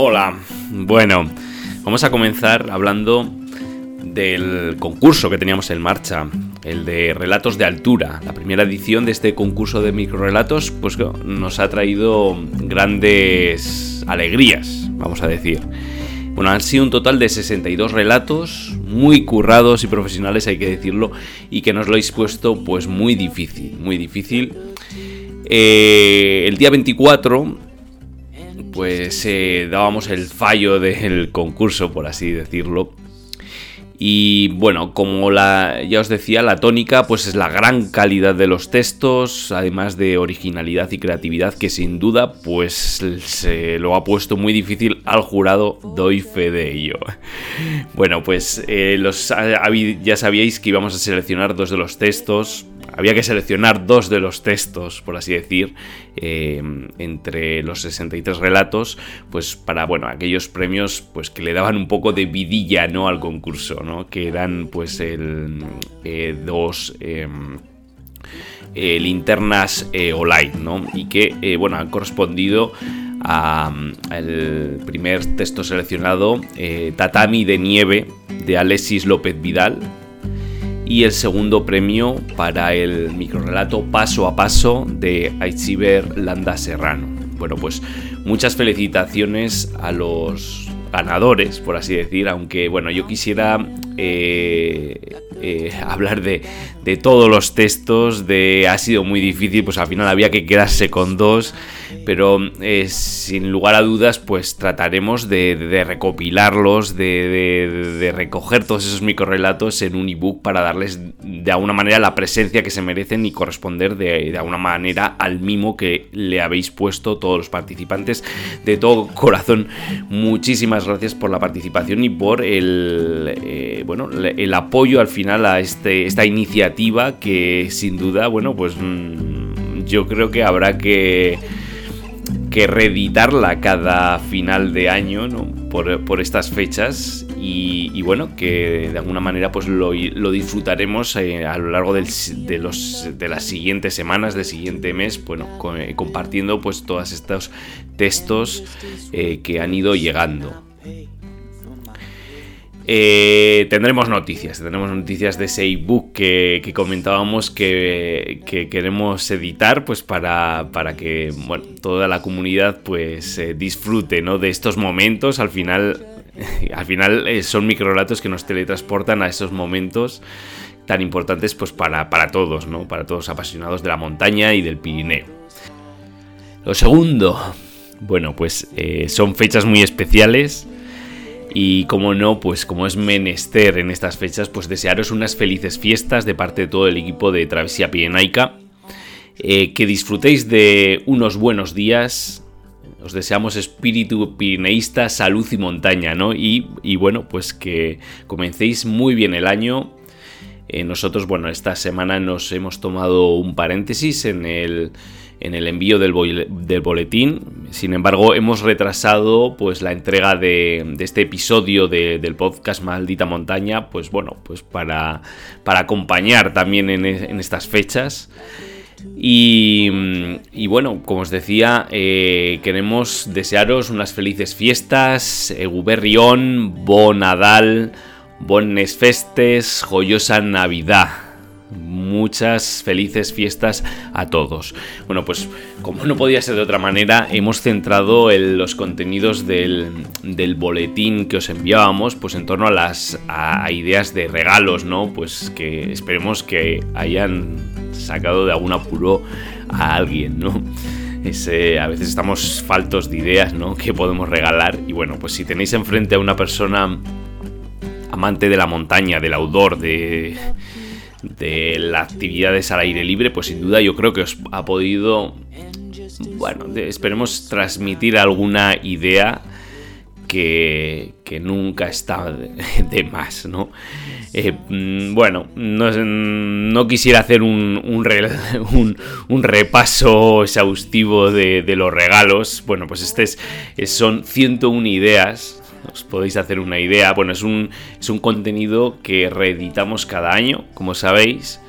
Hola, bueno, vamos a comenzar hablando del concurso que teníamos en marcha, el de Relatos de Altura. La primera edición de este concurso de microrelatos pues nos ha traído grandes alegrías, vamos a decir. Bueno, han sido un total de 62 relatos, muy currados y profesionales, hay que decirlo, y que nos lo habéis puesto pues muy difícil, muy difícil. Eh, el día 24 pues eh, dábamos el fallo del concurso, por así decirlo. Y bueno, como la, ya os decía, la tónica pues es la gran calidad de los textos, además de originalidad y creatividad que sin duda pues se lo ha puesto muy difícil al jurado, doy fe de ello. Bueno, pues eh, los, ya sabíais que íbamos a seleccionar dos de los textos, había que seleccionar dos de los textos, por así decir, eh, entre los 63 relatos, pues para, bueno, aquellos premios pues que le daban un poco de vidilla, ¿no? Al concurso. Que eran pues el eh, dos... em, eh, linternas eh, Olight, ¿no? Y que, eh, bueno, han correspondido al primer texto seleccionado, eh, Tatami de Nieve, de Alexis López Vidal, y el segundo premio para el microrelato Paso a Paso de Aichiber Landa Serrano. Bueno, pues muchas felicitaciones a los ganadores, por así decir, aunque bueno, yo quisiera eh, eh, hablar de, de todos los textos, de ha sido muy difícil, pues al final había que quedarse con dos, pero eh, sin lugar a dudas, pues trataremos de, recopilarlos, de, recoger todos esos microrelatos en un ebook para darles de alguna manera la presencia que se merecen y corresponder de, alguna manera al mimo que le habéis puesto todos los participantes. De todo corazón, muchísimas gracias por la participación y por el, eh, bueno, el apoyo al final a este, esta iniciativa que sin duda, bueno, pues mm, yo creo que habrá que que reeditarla cada final de año, ¿no? Por, por estas fechas y, y bueno, que de alguna manera pues lo, lo disfrutaremos eh, a lo largo de, los, de las siguientes semanas, del siguiente mes, bueno, eh, compartiendo pues todos estos textos eh, que han ido llegando. Eh, tendremos noticias, tendremos noticias de ese ebook que, que comentábamos que, que queremos editar, pues para, para que toda la comunidad pues eh, disfrute ¿no? de estos momentos. Al final, al final eh, son microrelatos que nos teletransportan a esos momentos tan importantes pues para, para todos, ¿no? Para todos apasionados de la montaña y del Pirineo. Lo segundo, bueno, pues eh, son fechas muy especiales. Y como no, pues como es menester en estas fechas, pues desearos unas felices fiestas de parte de todo el equipo de Travesía Pirenaica. Eh, que disfrutéis de unos buenos días. Os deseamos espíritu pirineísta, salud y montaña, ¿no? Y, y bueno, pues que comencéis muy bien el año. Eh, nosotros, bueno, esta semana nos hemos tomado un paréntesis en el, en el envío del, del boletín. Sin embargo, hemos retrasado pues la entrega de, de este episodio de- del podcast Maldita Montaña, pues bueno, pues para, para acompañar también en, en estas fechas. Y, bueno, como os decía, eh, queremos desearos unas felices fiestas, Eguberrión, Bon Nadal, Bones Festes, Joyosa Navidad. Muchas felices fiestas a todos. Bueno, pues como no podía ser de otra manera, hemos centrado los contenidos del, boletín que os enviábamos, pues en torno a las ideas de regalos, ¿no? Pues que esperemos que hayan sacado de algún apuro a alguien, ¿no? a veces estamos faltos de ideas, ¿no? Que podemos regalar. Y bueno, pues si tenéis enfrente a una persona amante de la montaña, del outdoor, de, de las actividades al aire libre, pues sin duda yo creo que os ha podido, bueno, esperemos transmitir alguna idea que, que nunca está de, más, ¿no? Eh, mm, bueno, no, quisiera hacer un, un, repaso exhaustivo de, de, los regalos. Bueno, pues este es, son 101 ideas os podéis hacer una idea. Bueno, es un, es un contenido que reeditamos cada año, como sabéis,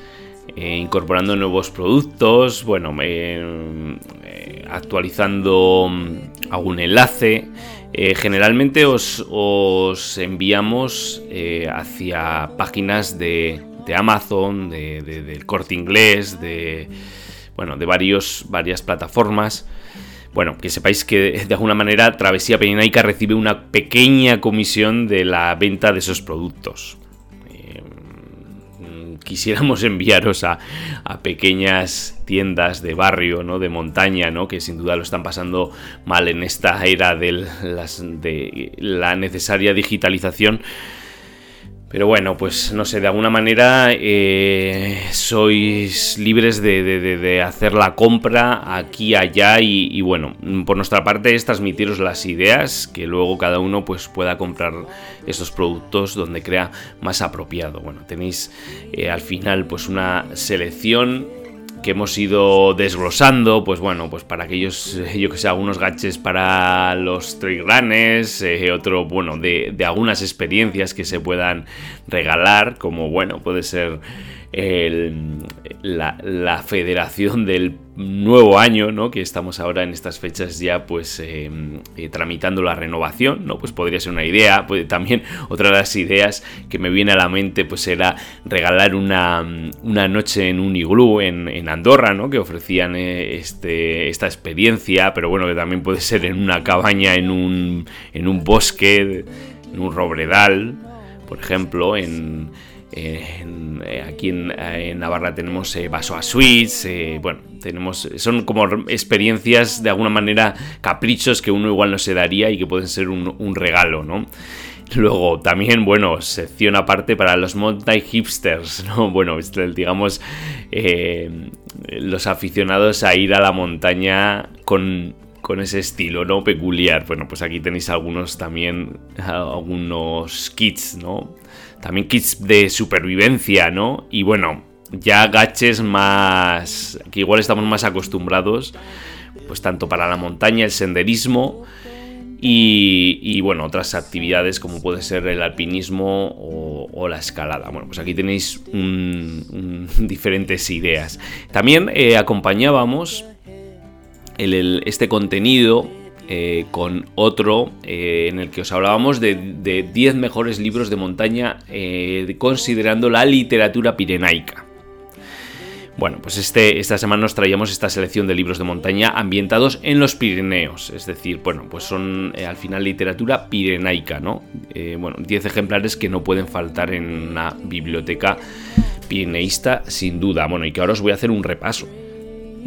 eh, incorporando nuevos productos, bueno, eh, actualizando mm, algún enlace. Eh, generalmente os, os enviamos hacia páginas de, de Amazon, de, del corte inglés, de, bueno, de varios, varias plataformas. Bueno, que sepáis que de alguna manera Travesía Pirenaica recibe una pequeña comisión de la venta de esos productos. Eh, quisiéramos enviaros a, pequeñas tiendas de barrio, ¿no? de montaña, ¿no? que sin duda lo están pasando mal en esta era de la necesaria digitalización pero bueno, pues no sé, de alguna manera eh, sois libres de, hacer la compra aquí, allá y, bueno, por nuestra parte es transmitiros las ideas que luego cada uno pues pueda comprar estos productos donde crea más apropiado. Bueno, tenéis eh, al final pues una selección que hemos ido desglosando, pues bueno, pues para aquellos, yo que sé, algunos gaches para los trail runners, eh, otro, bueno, de, de, algunas experiencias que se puedan regalar, como bueno, puede ser la, federación del nuevo año, ¿no? Que estamos ahora en estas fechas ya pues em, eh, tramitando la renovación, ¿no? Pues podría ser una idea. Pues, también otra de las ideas que me viene a la mente pues era regalar una, noche en un iglú en, Andorra, ¿no? Que ofrecían eh, este, esta experiencia, pero bueno, que también puede ser en una cabaña, en un, en un bosque, en un robredal, por ejemplo, en eh, aquí en, Navarra tenemos eh, Vaso a Suites, eh, bueno, tenemos, son como experiencias de alguna manera caprichos que uno igual no se daría y que pueden ser un, regalo, ¿no? Luego, también, bueno, sección aparte para los mountain hipsters, ¿no? Bueno, digamos, los aficionados a ir a la montaña con, con ese estilo, ¿no? Peculiar. Bueno, pues aquí tenéis algunos también, algunos kits, ¿no? también kits de supervivencia, ¿no? Y bueno, ya gaches más que igual estamos más acostumbrados, pues tanto para la montaña, el senderismo y, bueno, otras actividades como puede ser el alpinismo o, la escalada. Bueno, pues aquí tenéis diferentes ideas. También eh, acompañábamos este contenido eh, con otro eh, en el que os hablábamos de 10 mejores libros de montaña eh, considerando la literatura pirenaica. Bueno, pues este, esta semana nos traíamos esta selección de libros de montaña ambientados en los Pirineos, es decir, bueno, pues son al final literatura pirenaica, ¿no? bueno, 10 ejemplares que no pueden faltar en una biblioteca pirineísta sin duda, bueno, y que ahora os voy a hacer un repaso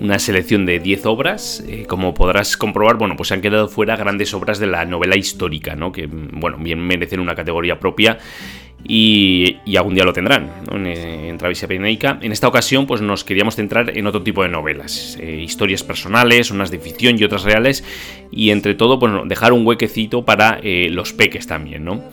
una selección de 10 obras. Eh, como podrás comprobar, bueno, pues se han quedado fuera grandes obras de la novela histórica, ¿no? Que, bueno, bien merecen una categoría propia y, algún día lo tendrán en, Travesía Pirenaica. En esta ocasión, pues nos queríamos centrar en otro tipo de novelas, eh, historias personales, unas de ficción y otras reales, y entre todo, pues dejar un huequecito para eh, los peques también, ¿no?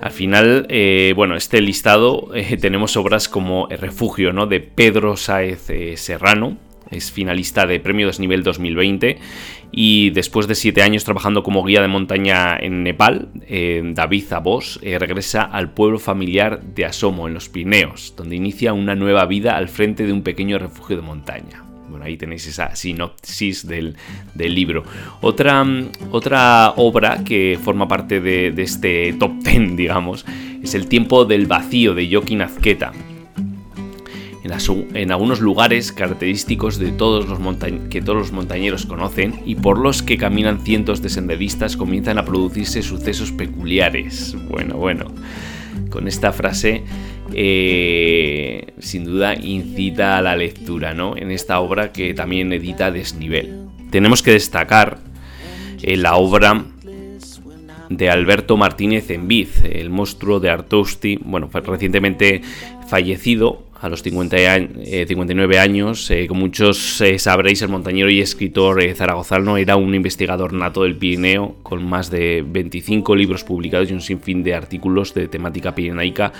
Al final, bueno, este listado tenemos obras como El Refugio, ¿no? De Pedro Sáez Serrano, es finalista de Premio Desnivel 2020 y después de siete años trabajando como guía de montaña en Nepal, eh, David Zabos eh, regresa al pueblo familiar de Asomo, en los Pirineos, donde inicia una nueva vida al frente de un pequeño refugio de montaña. Bueno, ahí tenéis esa sinopsis del, libro. Otra, otra, obra que forma parte de, de, este top ten, digamos, es El tiempo del vacío de Joaquín Azqueta, en, algunos lugares característicos de todos los que todos los montañeros conocen y por los que caminan cientos de senderistas comienzan a producirse sucesos peculiares. Bueno, bueno, con esta frase eh, sin duda incita a la lectura, ¿no? En esta obra que también edita Desnivel. Tenemos que destacar eh, la obra de Alberto Martínez Enviz, el monstruo de Artosti, bueno, recientemente fallecido a los 50 59 eh, años. Eh, como muchos eh, sabréis, el montañero y escritor zaragozano era un investigador nato del Pirineo, con más de 25 libros publicados y un sinfín de artículos de temática pirenaica.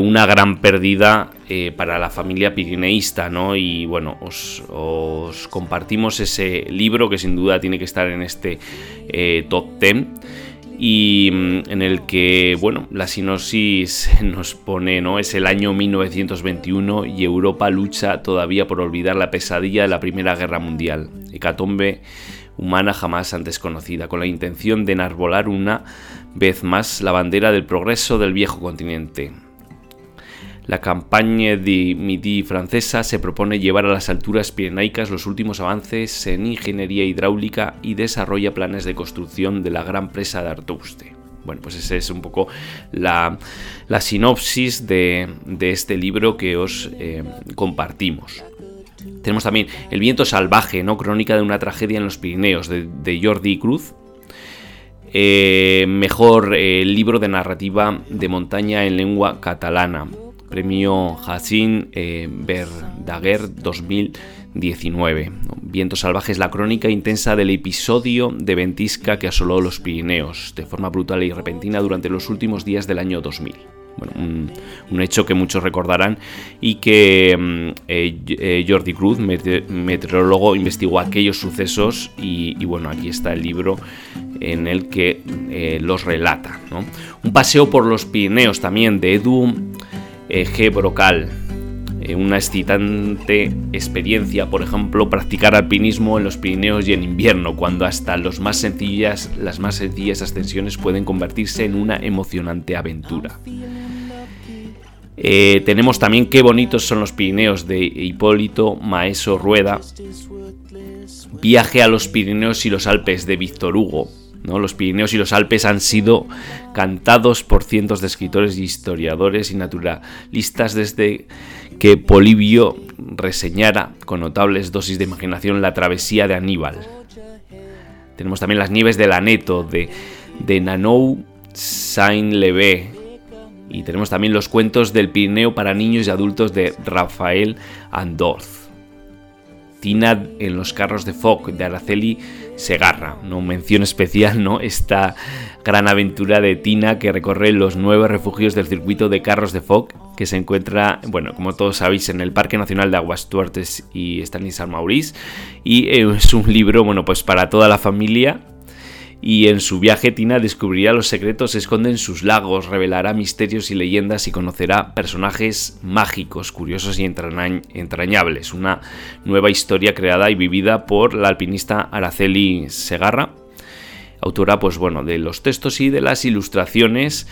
una gran pérdida para la familia pirineísta, ¿no? Y bueno, os, os, compartimos ese libro que sin duda tiene que estar en este top 10 y mm, en el que, bueno, la sinopsis nos pone, ¿no? Es el año 1921 y Europa lucha todavía por olvidar la pesadilla de la Primera Guerra Mundial, hecatombe humana jamás antes conocida, con la intención de enarbolar una vez más la bandera del progreso del viejo continente. La campaña de Midi francesa se propone llevar a las alturas pirenaicas los últimos avances en ingeniería hidráulica y desarrolla planes de construcción de la gran presa de Artouste. Bueno, pues esa es un poco la, sinopsis de, este libro que os eh, compartimos. Tenemos también El viento salvaje, ¿no? Crónica de una tragedia en los Pirineos, de, Jordi Cruz. Eh, mejor eh, libro de narrativa de montaña en lengua catalana premio Jacín eh, Verdaguer 2019. Viento salvaje es la crónica intensa del episodio de ventisca que asoló los Pirineos de forma brutal y repentina durante los últimos días del año 2000. Bueno, un, hecho que muchos recordarán y que mm, eh, eh, Jordi Cruz, meteorólogo, investigó aquellos sucesos y, bueno, aquí está el libro en el que los relata. Un paseo por los Pirineos también de Edu G. Brocal. Eh, una excitante experiencia, por ejemplo, practicar alpinismo en los Pirineos y en invierno, cuando hasta los más sencillas, las más sencillas ascensiones pueden convertirse en una emocionante aventura. Eh, tenemos también Qué bonitos son los Pirineos de Hipólito Maeso Rueda. Viaje a los Pirineos y los Alpes de Víctor Hugo. Los Pirineos y los Alpes han sido cantados por cientos de escritores y historiadores y naturalistas desde que Polibio reseñara con notables dosis de imaginación la travesía de Aníbal. Tenemos también las nieves del Aneto de, de Nanou Saint-Levé. Y tenemos también los cuentos del Pirineo para niños y adultos de Rafael Andorz. Tina en los carros de Foc de Araceli Segarra. No mención especial, ¿no? Esta gran aventura de Tina que recorre los nueve refugios del circuito de carros de Foc que se encuentra, bueno, como todos sabéis, en el Parque Nacional de Aguas Tuertes y Stanislas Maurice. Y es un libro, bueno, pues para toda la familia y en su viaje Tina descubrirá los secretos que esconden sus lagos, revelará misterios y leyendas y conocerá personajes mágicos, curiosos y entrañables. Una nueva historia creada y vivida por la alpinista Araceli Segarra, autora pues bueno, de los textos y de las ilustraciones.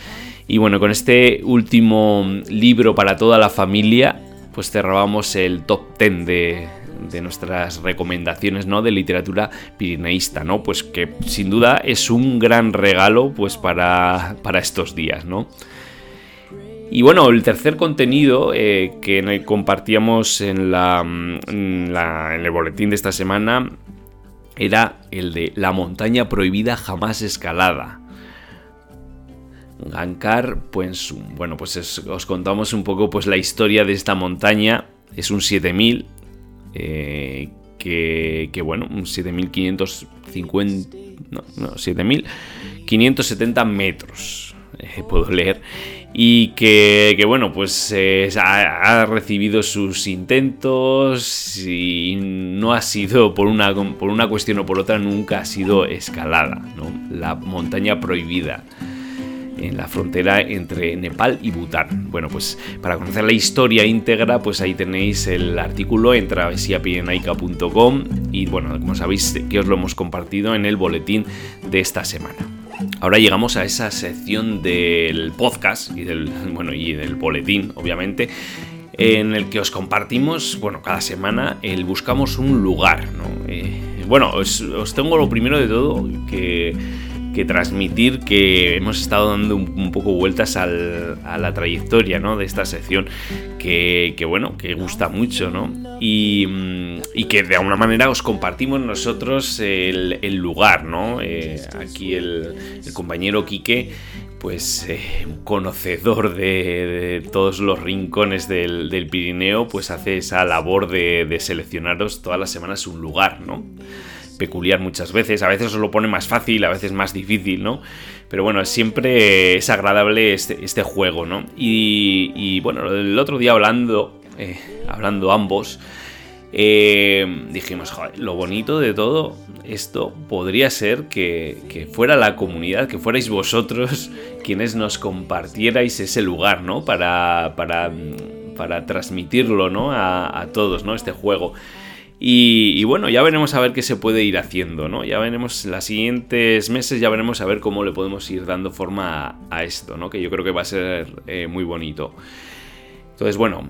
Y bueno, con este último libro para toda la familia, pues cerrábamos el top 10 de, de nuestras recomendaciones ¿no? de literatura pirineísta, ¿no? Pues que sin duda es un gran regalo pues para, para estos días, ¿no? Y bueno, el tercer contenido eh, que compartíamos en, la, en, el boletín de esta semana era el de la montaña prohibida jamás escalada. Gankar, pues bueno, pues os contamos un poco pues la historia de esta montaña. Es un 7000 eh, que, que, bueno, 7550, no, no 7570 metros, eh, puedo leer, y que, que bueno, pues eh, ha, recibido sus intentos y no ha sido por una, por una cuestión o por otra, nunca ha sido escalada, ¿no? La montaña prohibida en la frontera entre Nepal y Bután. Bueno, pues para conocer la historia íntegra, pues ahí tenéis el artículo en travesiapirenaica.com y bueno, como sabéis que os lo hemos compartido en el boletín de esta semana. Ahora llegamos a esa sección del podcast y del, bueno, y del boletín, obviamente, en el que os compartimos, bueno, cada semana buscamos un lugar, ¿no? Eh, bueno, os, tengo lo primero de todo que, transmitir que hemos estado dando un, poco vueltas a la trayectoria ¿no? de esta sección que, bueno, que gusta mucho, ¿no? Y, que de alguna manera os compartimos nosotros el, lugar, ¿no? Eh, aquí el, compañero Quique pues eh, conocedor de, todos los rincones del, Pirineo, pues hace esa labor de, seleccionaros todas las semanas un lugar, ¿no? Peculiar muchas veces, a veces os lo pone más fácil, a veces más difícil, ¿no? Pero bueno, siempre es agradable este, este juego, ¿no? Y, bueno, el otro día hablando, eh, hablando ambos, eh, dijimos, joder, lo bonito de todo esto podría ser que, fuera la comunidad, que fuerais vosotros quienes nos compartierais ese lugar, ¿no? Para, para, para transmitirlo, ¿no? A, todos, ¿no? Este juego. Y, bueno, ya veremos a ver qué se puede ir haciendo, ¿no? Ya veremos, los siguientes meses ya veremos a ver cómo le podemos ir dando forma a, esto, ¿no? Que yo creo que va a ser eh, muy bonito. Entonces, bueno,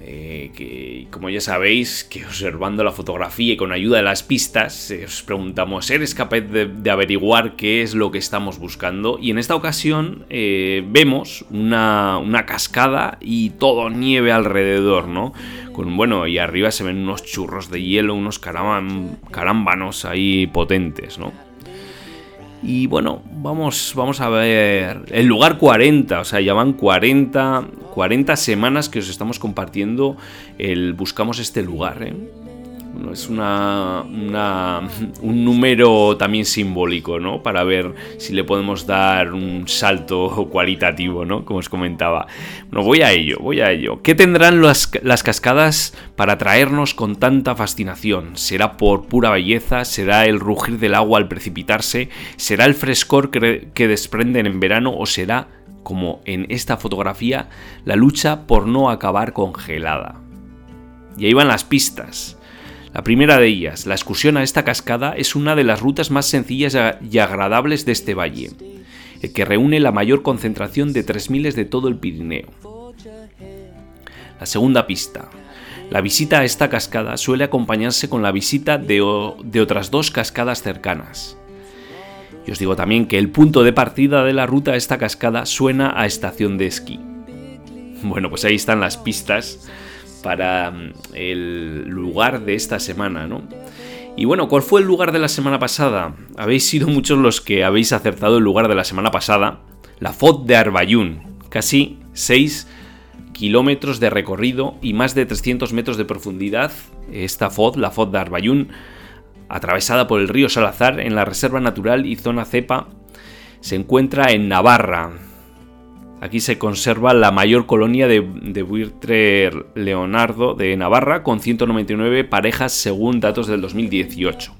eh, que como ya sabéis, que observando la fotografía y con ayuda de las pistas, eh, os preguntamos, ¿eres capaz de, averiguar qué es lo que estamos buscando? Y en esta ocasión eh, vemos una, cascada y todo nieve alrededor, ¿no? Con, bueno, y arriba se ven unos churros de hielo, unos carámbanos ahí potentes, ¿no? Y bueno, vamos, vamos a ver el lugar 40, o sea, ya van 40, 40 semanas que os estamos compartiendo el buscamos este lugar. ¿eh? Es una, un número también simbólico, ¿no? Para ver si le podemos dar un salto cualitativo, ¿no? Como os comentaba. Bueno, voy a ello, voy a ello. ¿Qué tendrán las, las cascadas para atraernos con tanta fascinación? ¿Será por pura belleza? ¿Será el rugir del agua al precipitarse? ¿Será el frescor que, que desprenden en verano? ¿O será, como en esta fotografía, la lucha por no acabar congelada? Y ahí van las pistas. La primera de ellas, la excursión a esta cascada, es una de las rutas más sencillas y agradables de este valle, el que reúne la mayor concentración de 3.000 de todo el Pirineo. La segunda pista. La visita a esta cascada suele acompañarse con la visita de, de otras dos cascadas cercanas. Y os digo también que el punto de partida de la ruta a esta cascada suena a estación de esquí. Bueno, pues ahí están las pistas para mm, el lugar de esta semana, ¿no? Y bueno, ¿cuál fue el lugar de la semana pasada? Habéis sido muchos los que habéis acertado el lugar de la semana pasada. La FOD de Arbayún, casi 6 kilómetros de recorrido y más de 300 metros de profundidad. Esta FOD, la FOD de Arbayún, atravesada por el río Salazar en la Reserva Natural y Zona Cepa, se encuentra en Navarra, Aquí se conserva la mayor colonia de, de Leonardo de Navarra, con 199 parejas según datos del 2018.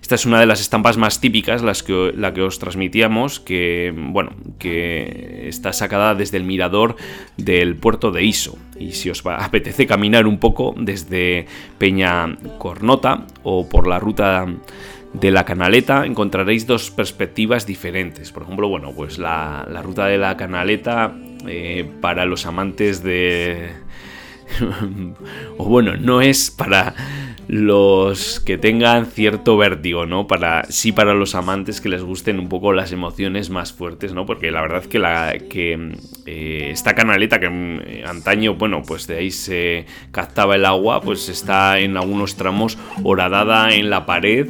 Esta es una de las estampas más típicas, las que, la que os transmitíamos, que, bueno, que está sacada desde el mirador del puerto de Iso. Y si os apetece caminar un poco desde Peña Cornota o por la ruta de la canaleta encontraréis dos perspectivas diferentes. Por ejemplo, bueno, pues la, ruta de la canaleta eh, para los amantes de... o bueno, no es para los que tengan cierto vértigo, ¿no? Para, sí para los amantes que les gusten un poco las emociones más fuertes, ¿no? Porque la verdad que, la, que eh, esta canaleta que mm, antaño, bueno, pues de ahí se captaba el agua, pues está en algunos tramos horadada en la pared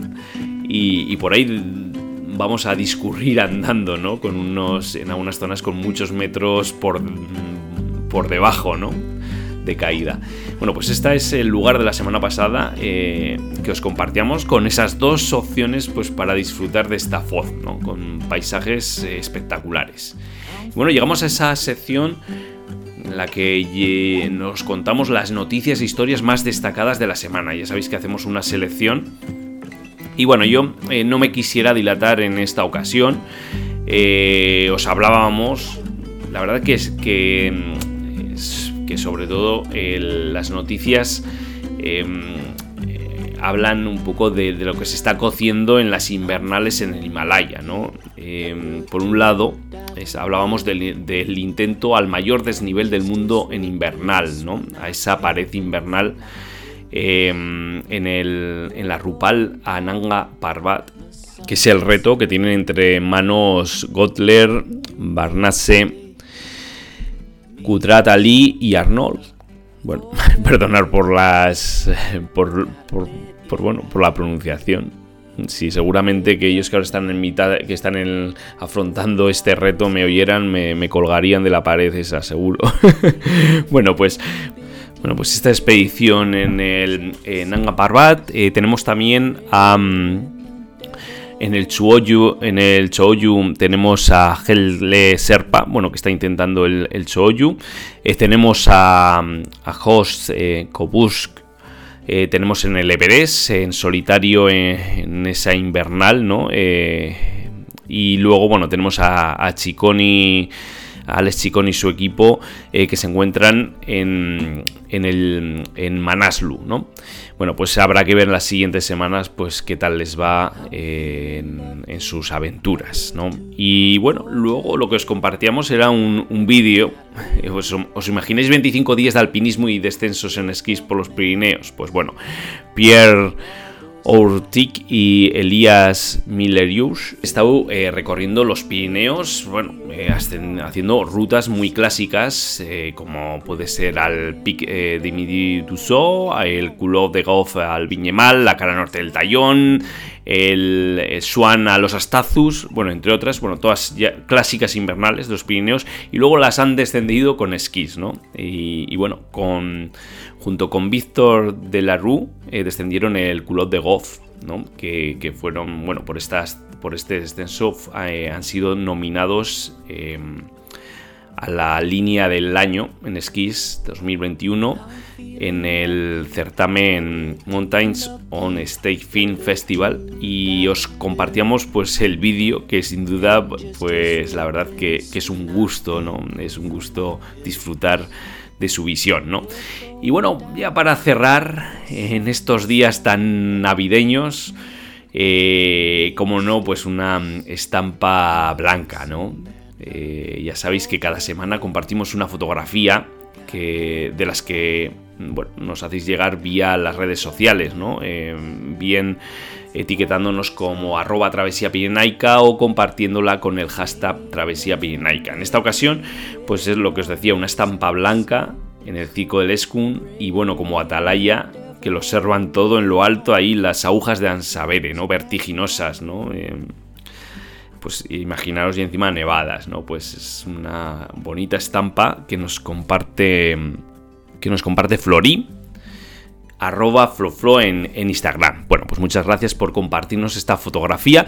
y, por ahí vamos a discurrir andando, ¿no? Con unos, en algunas zonas con muchos metros por, por debajo, ¿no? De caída. Bueno, pues este es el lugar de la semana pasada eh, que os compartíamos con esas dos opciones pues para disfrutar de esta foz, ¿no? Con paisajes eh, espectaculares. bueno, llegamos a esa sección en la que nos contamos las noticias e historias más destacadas de la semana. Ya sabéis que hacemos una selección y bueno, yo eh, no me quisiera dilatar en esta ocasión. Eh, os hablábamos, la verdad que es que, que sobre todo las noticias em, eh, hablan un poco de, lo que se está cociendo en las invernales en el Himalaya, ¿no? Em, por un lado, hablábamos del, del, intento al mayor desnivel del mundo en invernal, ¿no? A esa pared invernal Em, en, el, en la Rupal Ananga Parbat, que es el reto que tienen entre manos Gotler, Barnase, Kudrat Ali y Arnold. Bueno, perdonar por las. por, por, bueno, por la pronunciación. Si seguramente que ellos que ahora están en mitad, que están afrontando este reto me oyeran, me, me colgarían de la pared, esa seguro. bueno, pues bueno, pues esta expedición en el Nanga Parbat. Eh, tenemos también a. en el Chuoyu, en el tenemos a Helle Serpa, bueno, que está intentando el, el eh, tenemos a, a Host eh, Kobusk, tenemos en el Everest, en solitario en, esa invernal, ¿no? y luego, bueno, tenemos a, a Chiconi Alex Chicón y su equipo eh, que se encuentran en, en, el, en Manaslu, ¿no? Bueno, pues habrá que ver en las siguientes semanas pues qué tal les va eh, en, sus aventuras, ¿no? Y bueno, luego lo que os compartíamos era un, un vídeo, os, os, imagináis 25 días de alpinismo y descensos en esquís por los Pirineos, pues bueno, Pierre... Ortik y Elías Millerius estado eh, recorriendo los Pirineos, bueno, eh, haciendo rutas muy clásicas, eh, como puede ser al Pic de Midi el Culot de Goff al Viñemal, la cara norte del Tallón, el, Swan a los Astazus, bueno, entre otras, bueno, todas clásicas invernales de los Pirineos, y luego las han descendido con esquís, ¿no? Y, bueno, con junto con Víctor de la Rue, eh, descendieron el culot de Goff, ¿no? que, fueron, bueno, por, estas, por este descenso eh, han sido nominados eh, a la línea del año en esquís 2021 en el certamen Mountains on Stage Film Festival y os compartíamos pues el vídeo que sin duda pues la verdad que, que es un gusto, ¿no? Es un gusto disfrutar de su visión, ¿no? Y bueno, ya para cerrar, en estos días tan navideños, eh, como no, pues una estampa blanca, ¿no? Eh, ya sabéis que cada semana compartimos una fotografía que, de las que bueno, nos hacéis llegar vía las redes sociales, ¿no? Eh, bien etiquetándonos como arroba travesía o compartiéndola con el hashtag travesía pirenaica. En esta ocasión, pues es lo que os decía, una estampa blanca en el Cico del Escun y bueno, como atalaya que lo observan todo en lo alto ahí las agujas de Ansabere, ¿no? Vertiginosas, ¿no? Eh, pues imaginaros y encima nevadas, ¿no? Pues es una bonita estampa que nos comparte que nos comparte Flori arroba floflo en, en Instagram. Bueno, pues muchas gracias por compartirnos esta fotografía.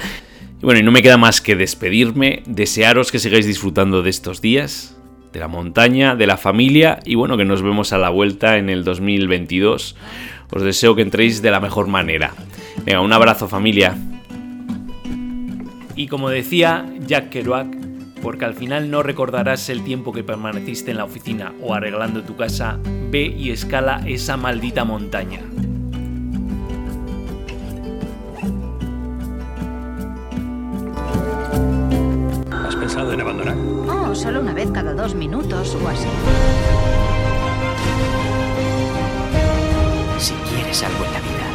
Y bueno, y no me queda más que despedirme, desearos que sigáis disfrutando de estos días, de la montaña, de la familia y bueno, que nos vemos a la vuelta en el 2022. Os deseo que entréis de la mejor manera. Venga, un abrazo familia. Y como decía Jack Kerouac, porque al final no recordarás el tiempo que permaneciste en la oficina o arreglando tu casa, ve y escala esa maldita montaña. ¿Has pensado en abandonar? Oh, solo una vez cada dos minutos o así. Si quieres algo en la vida,